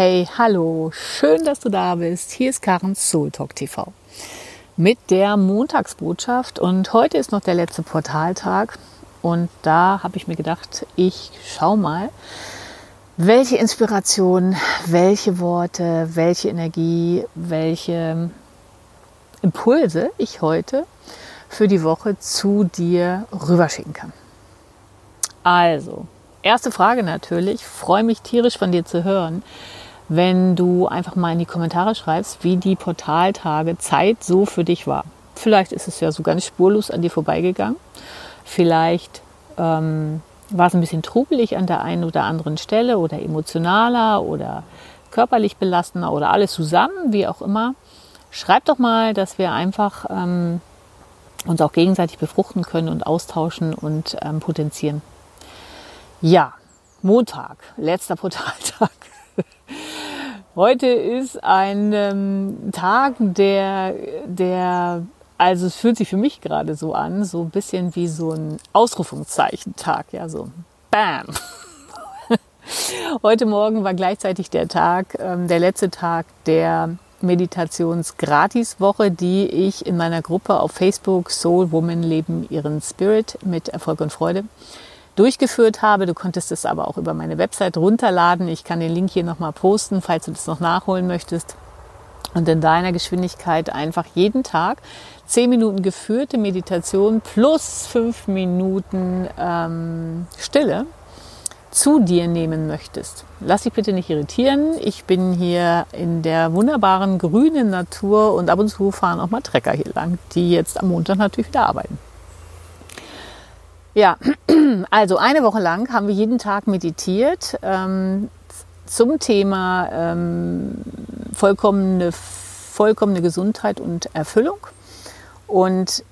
Hey, hallo, schön, dass du da bist. Hier ist Karen Soul Talk TV mit der Montagsbotschaft. Und heute ist noch der letzte Portaltag. Und da habe ich mir gedacht, ich schau mal, welche Inspiration, welche Worte, welche Energie, welche Impulse ich heute für die Woche zu dir rüberschicken kann. Also, erste Frage natürlich, freue mich tierisch von dir zu hören, wenn du einfach mal in die Kommentare schreibst, wie die Portaltage Zeit so für dich war. Vielleicht ist es ja so ganz spurlos an dir vorbeigegangen. Vielleicht ähm, war es ein bisschen trubelig an der einen oder anderen Stelle oder emotionaler oder körperlich belastender oder alles zusammen, wie auch immer. Schreib doch mal, dass wir einfach ähm, uns auch gegenseitig befruchten können und austauschen und ähm, potenzieren. Ja, Montag, letzter Portaltag. Heute ist ein ähm, Tag, der, der, also es fühlt sich für mich gerade so an, so ein bisschen wie so ein Ausrufungszeichentag, ja, so Bam. Heute Morgen war gleichzeitig der Tag, ähm, der letzte Tag der Meditationsgratiswoche, die ich in meiner Gruppe auf Facebook Soul Woman leben ihren Spirit mit Erfolg und Freude durchgeführt habe. Du konntest es aber auch über meine Website runterladen. Ich kann den Link hier nochmal posten, falls du das noch nachholen möchtest. Und in deiner Geschwindigkeit einfach jeden Tag zehn Minuten geführte Meditation plus fünf Minuten ähm, Stille zu dir nehmen möchtest. Lass dich bitte nicht irritieren. Ich bin hier in der wunderbaren grünen Natur und ab und zu fahren auch mal Trecker hier lang, die jetzt am Montag natürlich wieder arbeiten. Ja, also eine Woche lang haben wir jeden Tag meditiert ähm, zum Thema ähm, vollkommene, vollkommene Gesundheit und Erfüllung. Und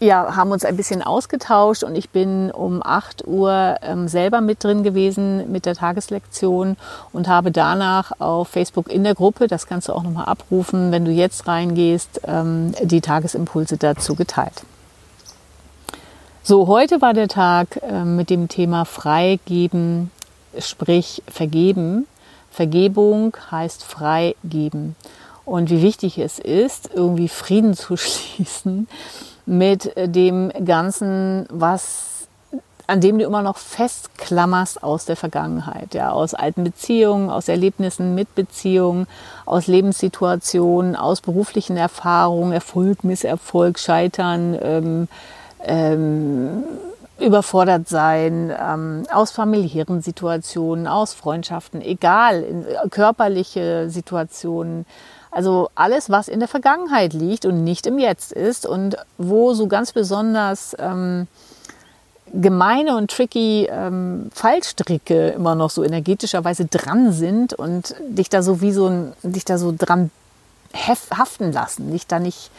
ja, haben uns ein bisschen ausgetauscht und ich bin um 8 Uhr ähm, selber mit drin gewesen mit der Tageslektion und habe danach auf Facebook in der Gruppe, das kannst du auch nochmal abrufen, wenn du jetzt reingehst, ähm, die Tagesimpulse dazu geteilt. So, heute war der Tag äh, mit dem Thema Freigeben, sprich Vergeben. Vergebung heißt freigeben. Und wie wichtig es ist, irgendwie Frieden zu schließen mit dem Ganzen, was an dem du immer noch festklammerst aus der Vergangenheit, ja, aus alten Beziehungen, aus Erlebnissen mit Beziehungen, aus Lebenssituationen, aus beruflichen Erfahrungen, Erfolg, Misserfolg, Scheitern, ähm, ähm, überfordert sein, ähm, aus familiären Situationen, aus Freundschaften, egal, in, äh, körperliche Situationen. Also alles, was in der Vergangenheit liegt und nicht im Jetzt ist und wo so ganz besonders ähm, gemeine und tricky ähm, Fallstricke immer noch so energetischerweise dran sind und dich da so wie so ein, dich da so dran haften lassen, dich da nicht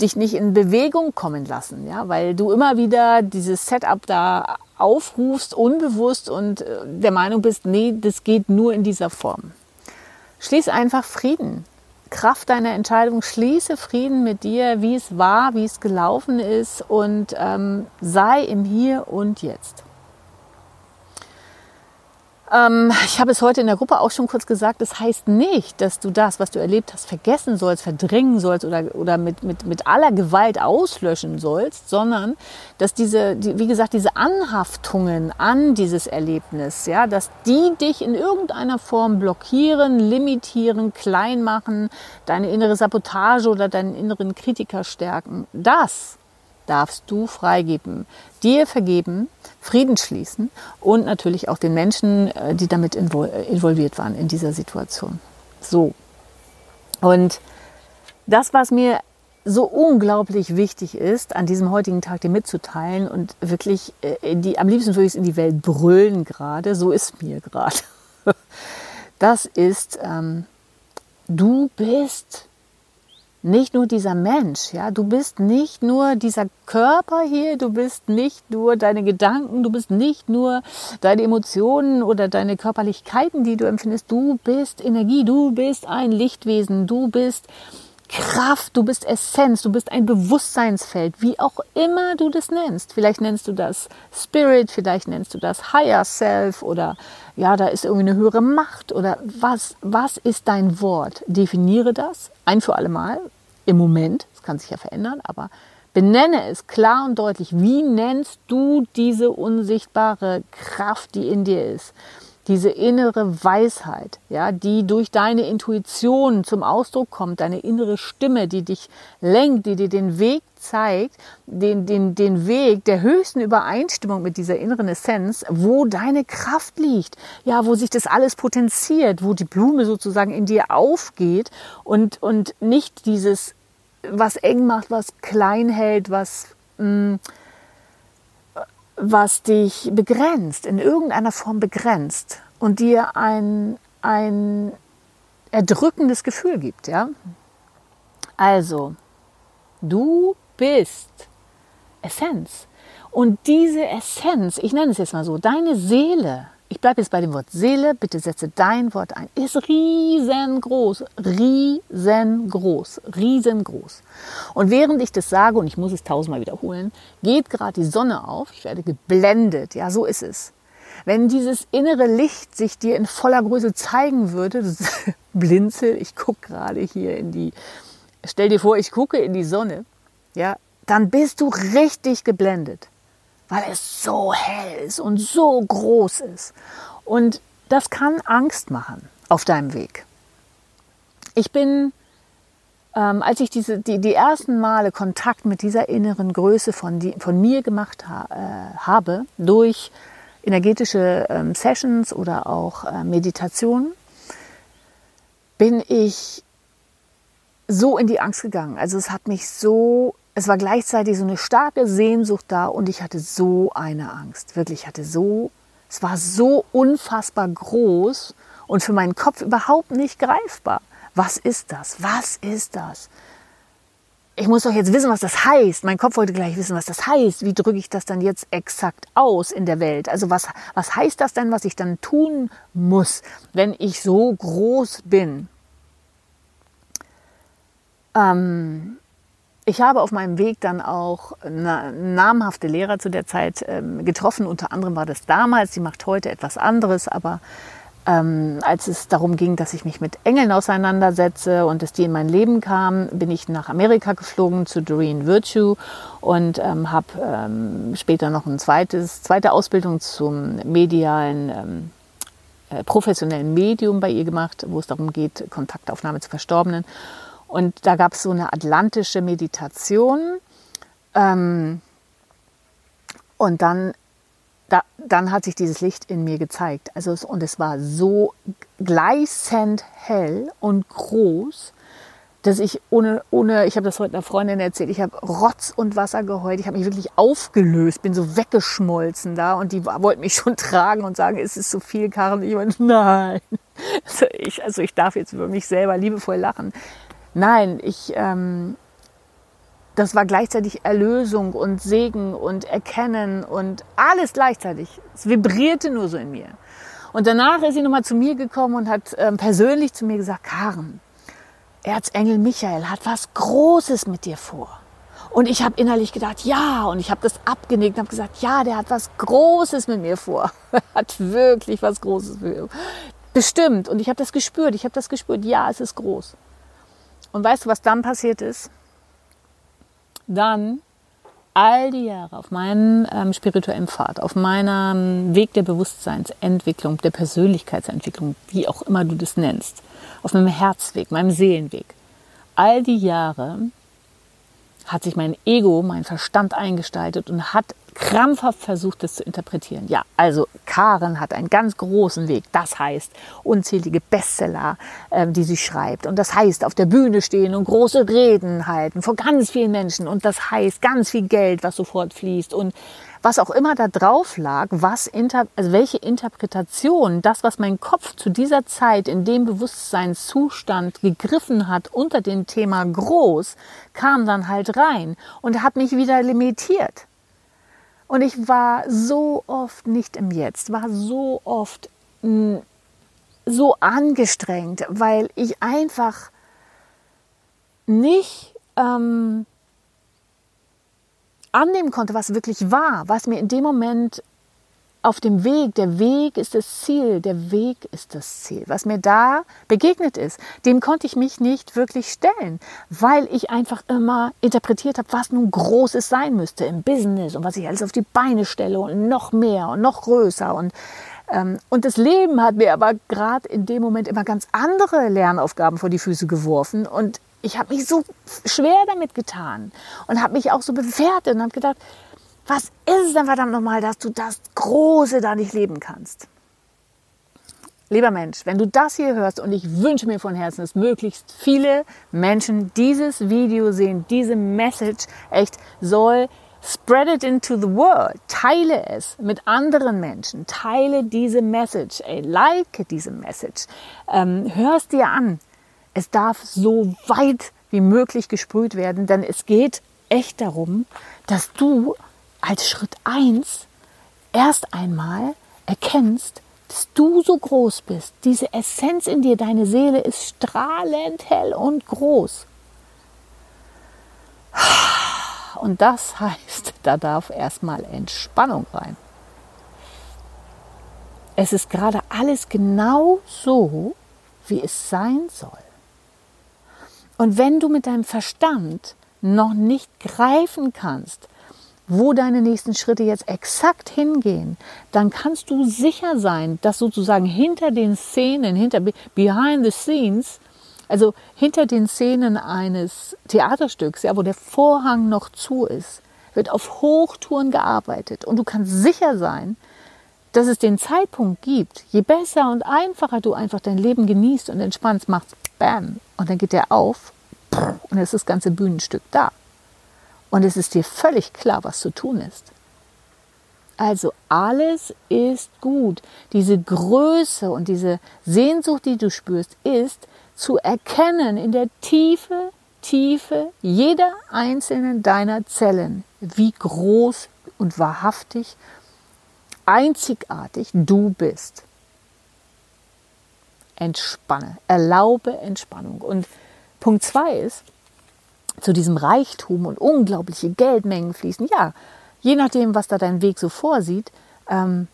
dich nicht in Bewegung kommen lassen, ja, weil du immer wieder dieses Setup da aufrufst, unbewusst und äh, der Meinung bist, nee, das geht nur in dieser Form. Schließ einfach Frieden. Kraft deiner Entscheidung, schließe Frieden mit dir, wie es war, wie es gelaufen ist und ähm, sei im Hier und Jetzt. Ähm, ich habe es heute in der Gruppe auch schon kurz gesagt, das heißt nicht, dass du das, was du erlebt hast, vergessen sollst, verdrängen sollst oder, oder mit, mit, mit aller Gewalt auslöschen sollst, sondern dass diese, die, wie gesagt, diese Anhaftungen an dieses Erlebnis, ja, dass die dich in irgendeiner Form blockieren, limitieren, klein machen, deine innere Sabotage oder deinen inneren Kritiker stärken. Das darfst du freigeben, dir vergeben, Frieden schließen und natürlich auch den Menschen, äh, die damit involviert waren in dieser Situation. So. Und das, was mir so unglaublich wichtig ist, an diesem heutigen Tag dir mitzuteilen und wirklich, äh, die, am liebsten würde ich es in die Welt brüllen gerade, so ist mir gerade. Das ist, ähm, du bist nicht nur dieser Mensch, ja, du bist nicht nur dieser Körper hier, du bist nicht nur deine Gedanken, du bist nicht nur deine Emotionen oder deine Körperlichkeiten, die du empfindest, du bist Energie, du bist ein Lichtwesen, du bist Kraft, du bist Essenz, du bist ein Bewusstseinsfeld, wie auch immer du das nennst. Vielleicht nennst du das Spirit, vielleicht nennst du das Higher Self oder ja, da ist irgendwie eine höhere Macht oder was, was ist dein Wort? Definiere das ein für alle Mal im Moment, das kann sich ja verändern, aber benenne es klar und deutlich. Wie nennst du diese unsichtbare Kraft, die in dir ist? Diese innere Weisheit, ja, die durch deine Intuition zum Ausdruck kommt, deine innere Stimme, die dich lenkt, die dir den Weg zeigt, den, den, den Weg der höchsten Übereinstimmung mit dieser inneren Essenz, wo deine Kraft liegt, ja, wo sich das alles potenziert, wo die Blume sozusagen in dir aufgeht und, und nicht dieses, was eng macht, was klein hält, was, mh, mm, was dich begrenzt, in irgendeiner Form begrenzt und dir ein, ein erdrückendes Gefühl gibt. Ja? Also, du bist Essenz. Und diese Essenz, ich nenne es jetzt mal so, deine Seele, ich bleibe jetzt bei dem Wort Seele, bitte setze dein Wort ein, ist riesengroß, riesengroß, riesengroß. Und während ich das sage, und ich muss es tausendmal wiederholen, geht gerade die Sonne auf, ich werde geblendet, ja, so ist es. Wenn dieses innere Licht sich dir in voller Größe zeigen würde, blinzel, ich gucke gerade hier in die, stell dir vor, ich gucke in die Sonne, ja, dann bist du richtig geblendet weil es so hell ist und so groß ist. Und das kann Angst machen auf deinem Weg. Ich bin, ähm, als ich diese, die, die ersten Male Kontakt mit dieser inneren Größe von, die, von mir gemacht ha, äh, habe, durch energetische ähm, Sessions oder auch äh, Meditationen, bin ich so in die Angst gegangen. Also es hat mich so es war gleichzeitig so eine starke Sehnsucht da und ich hatte so eine Angst. Wirklich, ich hatte so, es war so unfassbar groß und für meinen Kopf überhaupt nicht greifbar. Was ist das? Was ist das? Ich muss doch jetzt wissen, was das heißt. Mein Kopf wollte gleich wissen, was das heißt. Wie drücke ich das dann jetzt exakt aus in der Welt? Also was, was heißt das denn, was ich dann tun muss, wenn ich so groß bin? Ähm, ich habe auf meinem Weg dann auch namhafte Lehrer zu der Zeit ähm, getroffen. Unter anderem war das damals, sie macht heute etwas anderes, aber ähm, als es darum ging, dass ich mich mit Engeln auseinandersetze und dass die in mein Leben kamen, bin ich nach Amerika geflogen zu Doreen Virtue und ähm, habe ähm, später noch ein zweites, zweite Ausbildung zum medialen ähm, äh, professionellen Medium bei ihr gemacht, wo es darum geht, Kontaktaufnahme zu Verstorbenen. Und da gab es so eine atlantische Meditation. Ähm, und dann, da, dann hat sich dieses Licht in mir gezeigt. Also, und es war so gleißend hell und groß, dass ich ohne, ohne ich habe das heute einer Freundin erzählt, ich habe Rotz und Wasser geheult, ich habe mich wirklich aufgelöst, bin so weggeschmolzen da und die wollten mich schon tragen und sagen, es ist so viel, Karen. Ich meine, nein. Also ich, also ich darf jetzt über mich selber liebevoll lachen. Nein, ich, ähm, das war gleichzeitig Erlösung und Segen und Erkennen und alles gleichzeitig. Es vibrierte nur so in mir. Und danach ist sie nochmal zu mir gekommen und hat ähm, persönlich zu mir gesagt, Karen, Erzengel Michael hat was Großes mit dir vor. Und ich habe innerlich gedacht, ja, und ich habe das abgenickt und habe gesagt, ja, der hat was Großes mit mir vor. Hat wirklich was Großes mit mir. Bestimmt. Und ich habe das gespürt. Ich habe das gespürt. Ja, es ist groß. Und weißt du, was dann passiert ist? Dann all die Jahre auf meinem ähm, spirituellen Pfad, auf meinem Weg der Bewusstseinsentwicklung, der Persönlichkeitsentwicklung, wie auch immer du das nennst, auf meinem Herzweg, meinem Seelenweg, all die Jahre hat sich mein Ego, mein Verstand eingestaltet und hat krampfhaft versucht, das zu interpretieren. Ja, also Karen hat einen ganz großen Weg. Das heißt, unzählige Bestseller, äh, die sie schreibt. Und das heißt, auf der Bühne stehen und große Reden halten vor ganz vielen Menschen. Und das heißt, ganz viel Geld, was sofort fließt. Und was auch immer da drauf lag, was inter, also welche Interpretation, das, was mein Kopf zu dieser Zeit in dem Bewusstseinszustand gegriffen hat unter dem Thema groß, kam dann halt rein und hat mich wieder limitiert. Und ich war so oft nicht im Jetzt, war so oft mh, so angestrengt, weil ich einfach nicht ähm, annehmen konnte, was wirklich war, was mir in dem Moment auf dem Weg, der Weg ist das Ziel, der Weg ist das Ziel. Was mir da begegnet ist, dem konnte ich mich nicht wirklich stellen, weil ich einfach immer interpretiert habe, was nun Großes sein müsste im Business und was ich alles auf die Beine stelle und noch mehr und noch größer. Und, ähm, und das Leben hat mir aber gerade in dem Moment immer ganz andere Lernaufgaben vor die Füße geworfen und ich habe mich so schwer damit getan und habe mich auch so bewertet und habe gedacht, was ist es denn verdammt nochmal, dass du das Große da nicht leben kannst? Lieber Mensch, wenn du das hier hörst und ich wünsche mir von Herzen, dass möglichst viele Menschen dieses Video sehen, diese Message echt soll spread it into the world, teile es mit anderen Menschen, teile diese Message, ey, like diese Message, ähm, hör es dir an. Es darf so weit wie möglich gesprüht werden, denn es geht echt darum, dass du als Schritt eins erst einmal erkennst, dass du so groß bist. Diese Essenz in dir, deine Seele ist strahlend hell und groß. Und das heißt, da darf erstmal Entspannung rein. Es ist gerade alles genau so, wie es sein soll. Und wenn du mit deinem Verstand noch nicht greifen kannst, wo deine nächsten Schritte jetzt exakt hingehen, dann kannst du sicher sein, dass sozusagen hinter den Szenen, hinter behind the scenes, also hinter den Szenen eines Theaterstücks, ja, wo der Vorhang noch zu ist, wird auf Hochtouren gearbeitet. Und du kannst sicher sein, dass es den Zeitpunkt gibt, je besser und einfacher du einfach dein Leben genießt und entspannst, machst bam und dann geht der auf und dann ist das ganze Bühnenstück da. Und es ist dir völlig klar, was zu tun ist. Also alles ist gut. Diese Größe und diese Sehnsucht, die du spürst, ist zu erkennen in der Tiefe, Tiefe jeder einzelnen deiner Zellen, wie groß und wahrhaftig, einzigartig du bist. Entspanne, erlaube Entspannung. Und Punkt zwei ist, zu diesem Reichtum und unglaubliche Geldmengen fließen, ja, je nachdem, was da dein Weg so vorsieht, ähm,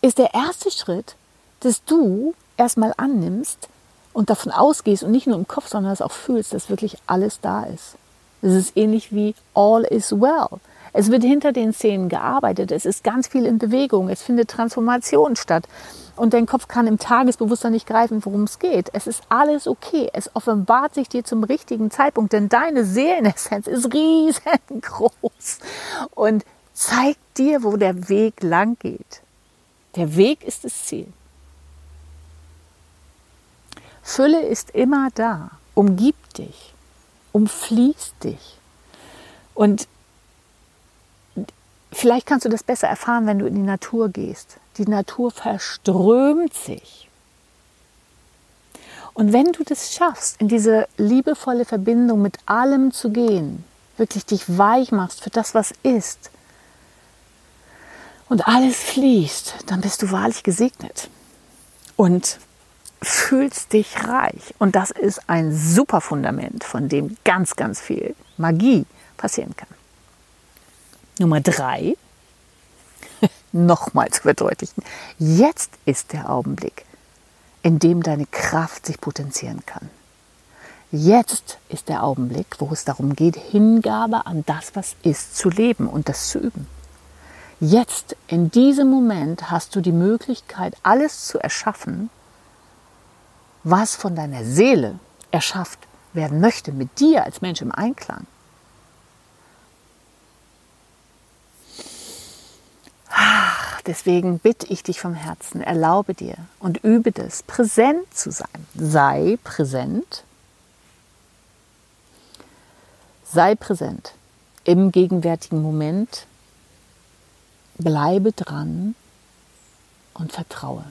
ist der erste Schritt, dass du erstmal annimmst und davon ausgehst und nicht nur im Kopf, sondern es auch fühlst, dass wirklich alles da ist. Es ist ähnlich wie all is well. Es wird hinter den Szenen gearbeitet. Es ist ganz viel in Bewegung. Es findet Transformation statt und dein Kopf kann im Tagesbewusstsein nicht greifen, worum es geht. Es ist alles okay. Es offenbart sich dir zum richtigen Zeitpunkt, denn deine Seelenessenz ist riesengroß und zeigt dir, wo der Weg lang geht. Der Weg ist das Ziel. Fülle ist immer da, umgibt dich, umfließt dich. Und vielleicht kannst du das besser erfahren, wenn du in die Natur gehst. Die Natur verströmt sich. Und wenn du das schaffst, in diese liebevolle Verbindung mit allem zu gehen, wirklich dich weich machst für das, was ist, und alles fließt, dann bist du wahrlich gesegnet und fühlst dich reich. Und das ist ein super Fundament, von dem ganz, ganz viel Magie passieren kann. Nummer drei, nochmal zu verdeutlichen. Jetzt ist der Augenblick, in dem deine Kraft sich potenzieren kann. Jetzt ist der Augenblick, wo es darum geht, Hingabe an das, was ist, zu leben und das zu üben. Jetzt, in diesem Moment, hast du die Möglichkeit, alles zu erschaffen, was von deiner Seele erschafft werden möchte, mit dir als Mensch im Einklang. Deswegen bitte ich dich vom Herzen, erlaube dir und übe das, präsent zu sein. Sei präsent. Sei präsent im gegenwärtigen Moment. Bleibe dran und vertraue.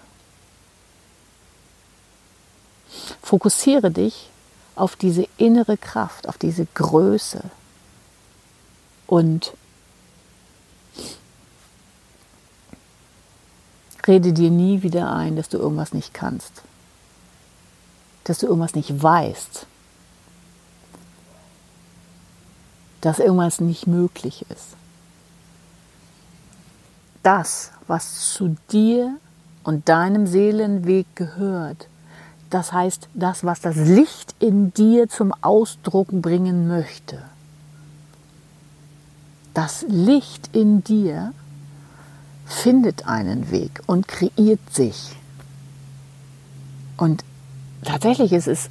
Fokussiere dich auf diese innere Kraft, auf diese Größe und Rede dir nie wieder ein, dass du irgendwas nicht kannst, dass du irgendwas nicht weißt. dass irgendwas nicht möglich ist. Das, was zu dir und deinem Seelenweg gehört, das heißt, das, was das Licht in dir zum Ausdruck bringen möchte. Das Licht in dir findet einen Weg und kreiert sich. Und tatsächlich ist es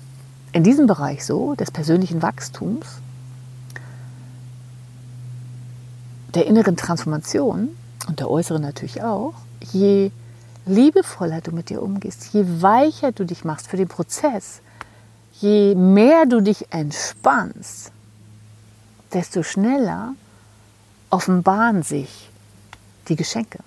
in diesem Bereich so, des persönlichen Wachstums, der inneren Transformation und der äußeren natürlich auch, je liebevoller du mit dir umgehst, je weicher du dich machst für den Prozess, je mehr du dich entspannst, desto schneller offenbaren sich die Geschenke.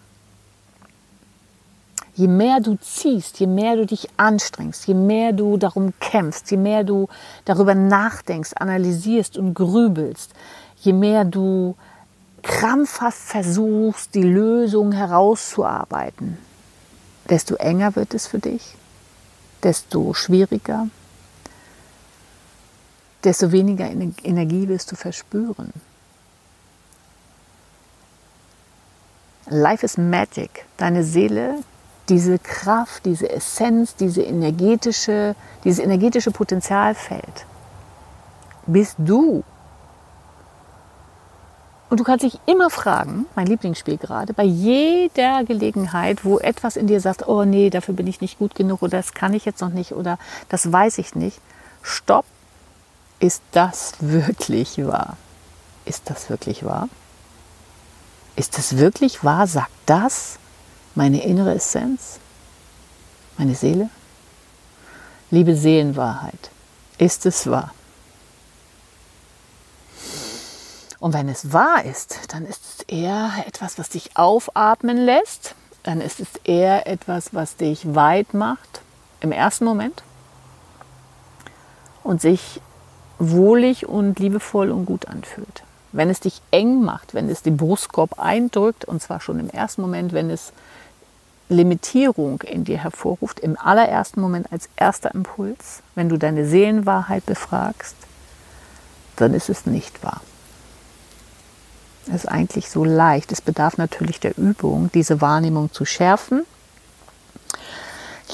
Je mehr du ziehst, je mehr du dich anstrengst, je mehr du darum kämpfst, je mehr du darüber nachdenkst, analysierst und grübelst, je mehr du krampfhaft versuchst, die Lösung herauszuarbeiten, desto enger wird es für dich, desto schwieriger, desto weniger Energie wirst du verspüren. Life is Magic. Deine Seele, diese Kraft, diese Essenz, diese energetische, dieses energetische Potenzialfeld bist du. Und du kannst dich immer fragen, mein Lieblingsspiel gerade, bei jeder Gelegenheit, wo etwas in dir sagt, oh nee, dafür bin ich nicht gut genug oder das kann ich jetzt noch nicht oder das weiß ich nicht. Stopp, ist das wirklich wahr? Ist das wirklich wahr? Ist das wirklich wahr? Sagt das meine innere Essenz? Meine Seele? Liebe Seelenwahrheit, ist es wahr? Und wenn es wahr ist, dann ist es eher etwas, was dich aufatmen lässt. Dann ist es eher etwas, was dich weit macht im ersten Moment und sich wohlig und liebevoll und gut anfühlt. Wenn es dich eng macht, wenn es den Brustkorb eindrückt, und zwar schon im ersten Moment, wenn es Limitierung in dir hervorruft, im allerersten Moment als erster Impuls, wenn du deine Seelenwahrheit befragst, dann ist es nicht wahr. Es ist eigentlich so leicht. Es bedarf natürlich der Übung, diese Wahrnehmung zu schärfen.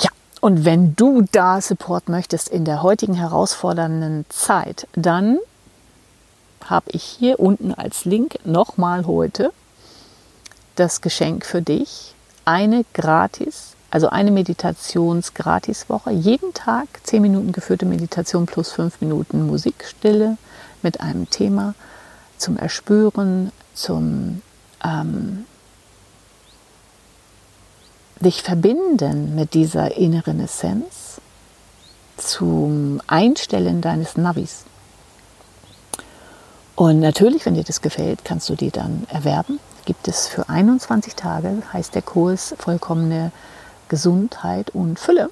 Ja, und wenn du da Support möchtest in der heutigen herausfordernden Zeit, dann habe ich hier unten als Link nochmal heute das Geschenk für dich. Eine gratis, also eine Meditations-Gratis-Woche. Jeden Tag 10 Minuten geführte Meditation plus 5 Minuten Musikstille mit einem Thema zum Erspüren, zum ähm, dich verbinden mit dieser inneren Essenz, zum Einstellen deines Navis. Und natürlich, wenn dir das gefällt, kannst du die dann erwerben. Gibt es für 21 Tage, heißt der Kurs vollkommene Gesundheit und Fülle.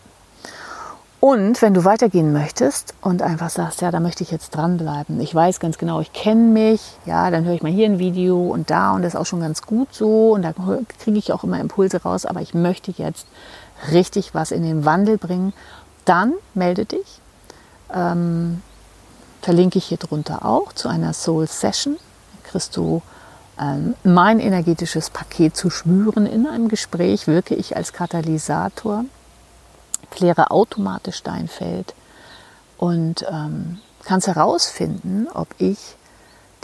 Und wenn du weitergehen möchtest und einfach sagst, ja, da möchte ich jetzt dranbleiben, ich weiß ganz genau, ich kenne mich, ja, dann höre ich mal hier ein Video und da und das ist auch schon ganz gut so und da kriege ich auch immer Impulse raus, aber ich möchte jetzt richtig was in den Wandel bringen, dann melde dich. Ähm, verlinke ich hier drunter auch zu einer Soul Session. Da kriegst du ähm, mein energetisches Paket zu spüren in einem Gespräch, wirke ich als Katalysator kläre automatisch dein Feld und ähm, kannst herausfinden, ob ich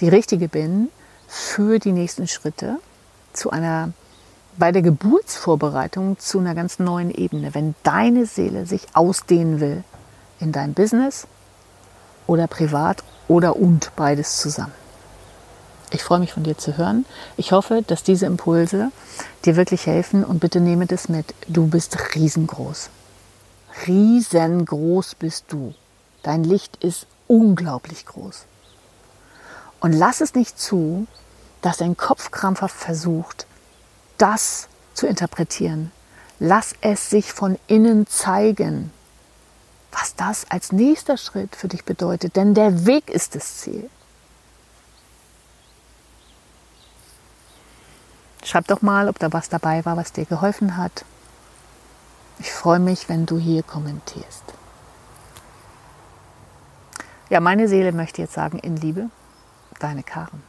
die Richtige bin für die nächsten Schritte zu einer bei der Geburtsvorbereitung zu einer ganz neuen Ebene, wenn deine Seele sich ausdehnen will in dein Business oder privat oder und beides zusammen. Ich freue mich von dir zu hören. Ich hoffe, dass diese Impulse dir wirklich helfen und bitte nehme das mit. Du bist riesengroß riesengroß bist du. Dein Licht ist unglaublich groß. Und lass es nicht zu, dass dein Kopf krampfhaft versucht, das zu interpretieren. Lass es sich von innen zeigen, was das als nächster Schritt für dich bedeutet. Denn der Weg ist das Ziel. Schreib doch mal, ob da was dabei war, was dir geholfen hat. Ich freue mich, wenn du hier kommentierst. Ja, meine Seele möchte jetzt sagen, in Liebe, deine Karen.